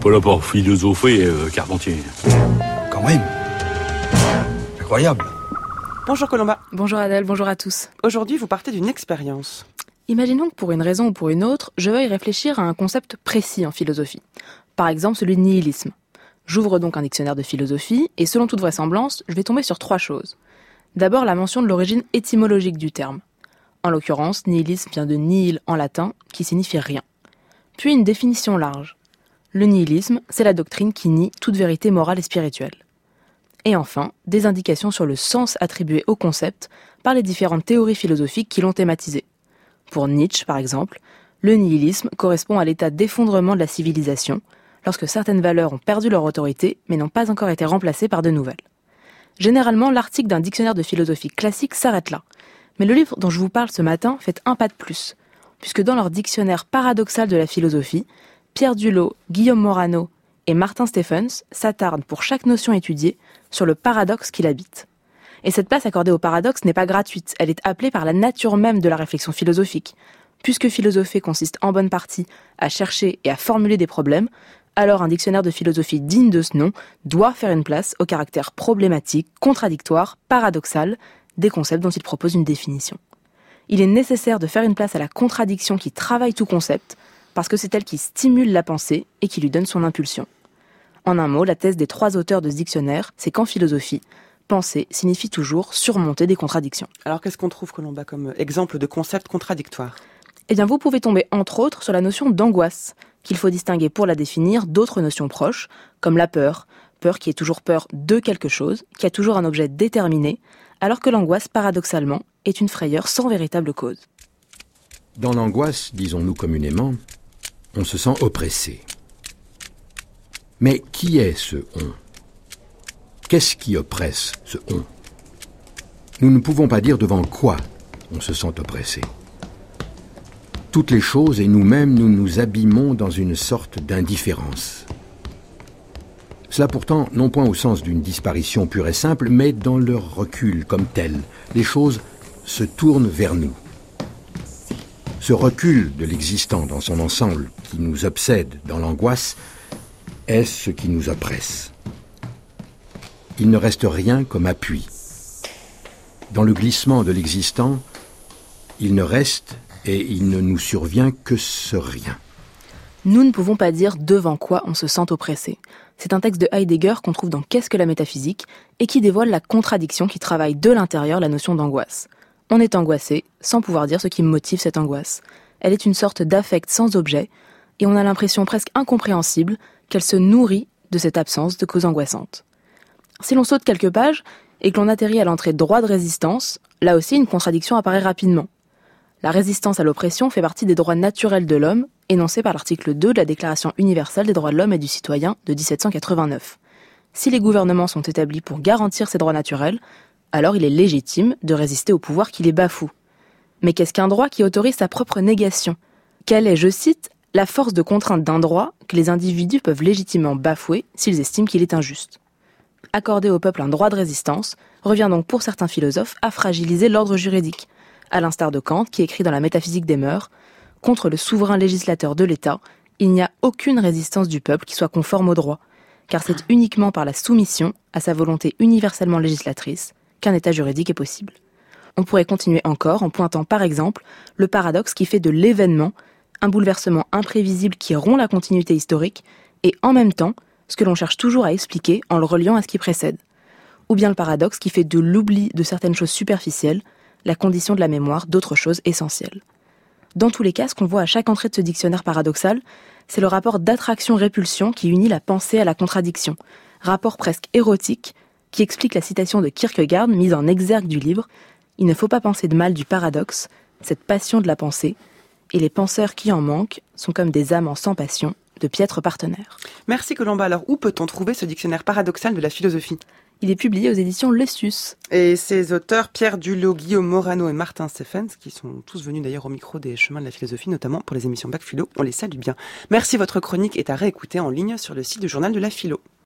pas là pour philosopher, euh, Carpentier. Quand même. Incroyable. Bonjour Colomba. Bonjour Adèle, bonjour à tous. Aujourd'hui, vous partez d'une expérience. Imaginons que pour une raison ou pour une autre, je veuille réfléchir à un concept précis en philosophie. Par exemple, celui de nihilisme. J'ouvre donc un dictionnaire de philosophie et selon toute vraisemblance, je vais tomber sur trois choses. D'abord, la mention de l'origine étymologique du terme. En l'occurrence, nihilisme vient de nihil en latin, qui signifie rien. Puis une définition large. Le nihilisme, c'est la doctrine qui nie toute vérité morale et spirituelle. Et enfin, des indications sur le sens attribué au concept par les différentes théories philosophiques qui l'ont thématisé. Pour Nietzsche, par exemple, le nihilisme correspond à l'état d'effondrement de la civilisation, lorsque certaines valeurs ont perdu leur autorité mais n'ont pas encore été remplacées par de nouvelles. Généralement, l'article d'un dictionnaire de philosophie classique s'arrête là. Mais le livre dont je vous parle ce matin fait un pas de plus, puisque dans leur dictionnaire paradoxal de la philosophie, Pierre Dulot, Guillaume Morano et Martin Stephens s'attardent pour chaque notion étudiée sur le paradoxe qui l'habite. Et cette place accordée au paradoxe n'est pas gratuite, elle est appelée par la nature même de la réflexion philosophique. Puisque philosopher consiste en bonne partie à chercher et à formuler des problèmes, alors un dictionnaire de philosophie digne de ce nom doit faire une place au caractère problématique, contradictoire, paradoxal des concepts dont il propose une définition. Il est nécessaire de faire une place à la contradiction qui travaille tout concept, parce que c'est elle qui stimule la pensée et qui lui donne son impulsion. En un mot, la thèse des trois auteurs de ce dictionnaire, c'est qu'en philosophie, penser signifie toujours surmonter des contradictions. Alors qu'est-ce qu'on trouve, Colomba, comme exemple de concept contradictoire? Eh bien, vous pouvez tomber entre autres sur la notion d'angoisse, qu'il faut distinguer pour la définir d'autres notions proches, comme la peur, peur qui est toujours peur de quelque chose, qui a toujours un objet déterminé, alors que l'angoisse, paradoxalement, est une frayeur sans véritable cause. Dans l'angoisse, disons-nous communément, on se sent oppressé. Mais qui est ce on? Qu'est-ce qui oppresse ce on? Nous ne pouvons pas dire devant quoi on se sent oppressé. Toutes les choses et nous-mêmes, nous nous abîmons dans une sorte d'indifférence. Cela pourtant, non point au sens d'une disparition pure et simple, mais dans leur recul comme tel. Les choses se tournent vers nous. Ce recul de l'existant dans son ensemble qui nous obsède dans l'angoisse est ce qui nous oppresse. Il ne reste rien comme appui. Dans le glissement de l'existant, il ne reste et il ne nous survient que ce rien. Nous ne pouvons pas dire devant quoi on se sent oppressé. C'est un texte de Heidegger qu'on trouve dans Qu'est-ce que la métaphysique et qui dévoile la contradiction qui travaille de l'intérieur la notion d'angoisse. On est angoissé sans pouvoir dire ce qui motive cette angoisse. Elle est une sorte d'affect sans objet et on a l'impression presque incompréhensible qu'elle se nourrit de cette absence de cause angoissante. Si l'on saute quelques pages et que l'on atterrit à l'entrée droit de résistance, là aussi une contradiction apparaît rapidement. La résistance à l'oppression fait partie des droits naturels de l'homme, énoncés par l'article 2 de la Déclaration universelle des droits de l'homme et du citoyen de 1789. Si les gouvernements sont établis pour garantir ces droits naturels, alors il est légitime de résister au pouvoir qui les bafoue. Mais qu'est-ce qu'un droit qui autorise sa propre négation? Quelle est, je cite, la force de contrainte d'un droit que les individus peuvent légitimement bafouer s'ils estiment qu'il est injuste? Accorder au peuple un droit de résistance revient donc pour certains philosophes à fragiliser l'ordre juridique, à l'instar de Kant qui écrit dans la métaphysique des mœurs, contre le souverain législateur de l'État, il n'y a aucune résistance du peuple qui soit conforme au droit, car c'est uniquement par la soumission à sa volonté universellement législatrice qu'un État juridique est possible. On pourrait continuer encore en pointant par exemple le paradoxe qui fait de l'événement un bouleversement imprévisible qui rompt la continuité historique et en même temps ce que l'on cherche toujours à expliquer en le reliant à ce qui précède. Ou bien le paradoxe qui fait de l'oubli de certaines choses superficielles la condition de la mémoire d'autres choses essentielles. Dans tous les cas, ce qu'on voit à chaque entrée de ce dictionnaire paradoxal, c'est le rapport d'attraction-répulsion qui unit la pensée à la contradiction, rapport presque érotique qui explique la citation de Kierkegaard mise en exergue du livre Il ne faut pas penser de mal du paradoxe, cette passion de la pensée, et les penseurs qui en manquent sont comme des amants sans passion, de piètres partenaires. Merci Colomba. Alors où peut-on trouver ce dictionnaire paradoxal de la philosophie? Il est publié aux éditions Lessus. Et ses auteurs, Pierre Dulot, Guillaume Morano et Martin Stephens, qui sont tous venus d'ailleurs au micro des chemins de la philosophie, notamment pour les émissions Bac Philo, on les salue bien. Merci, votre chronique est à réécouter en ligne sur le site du journal de la philo.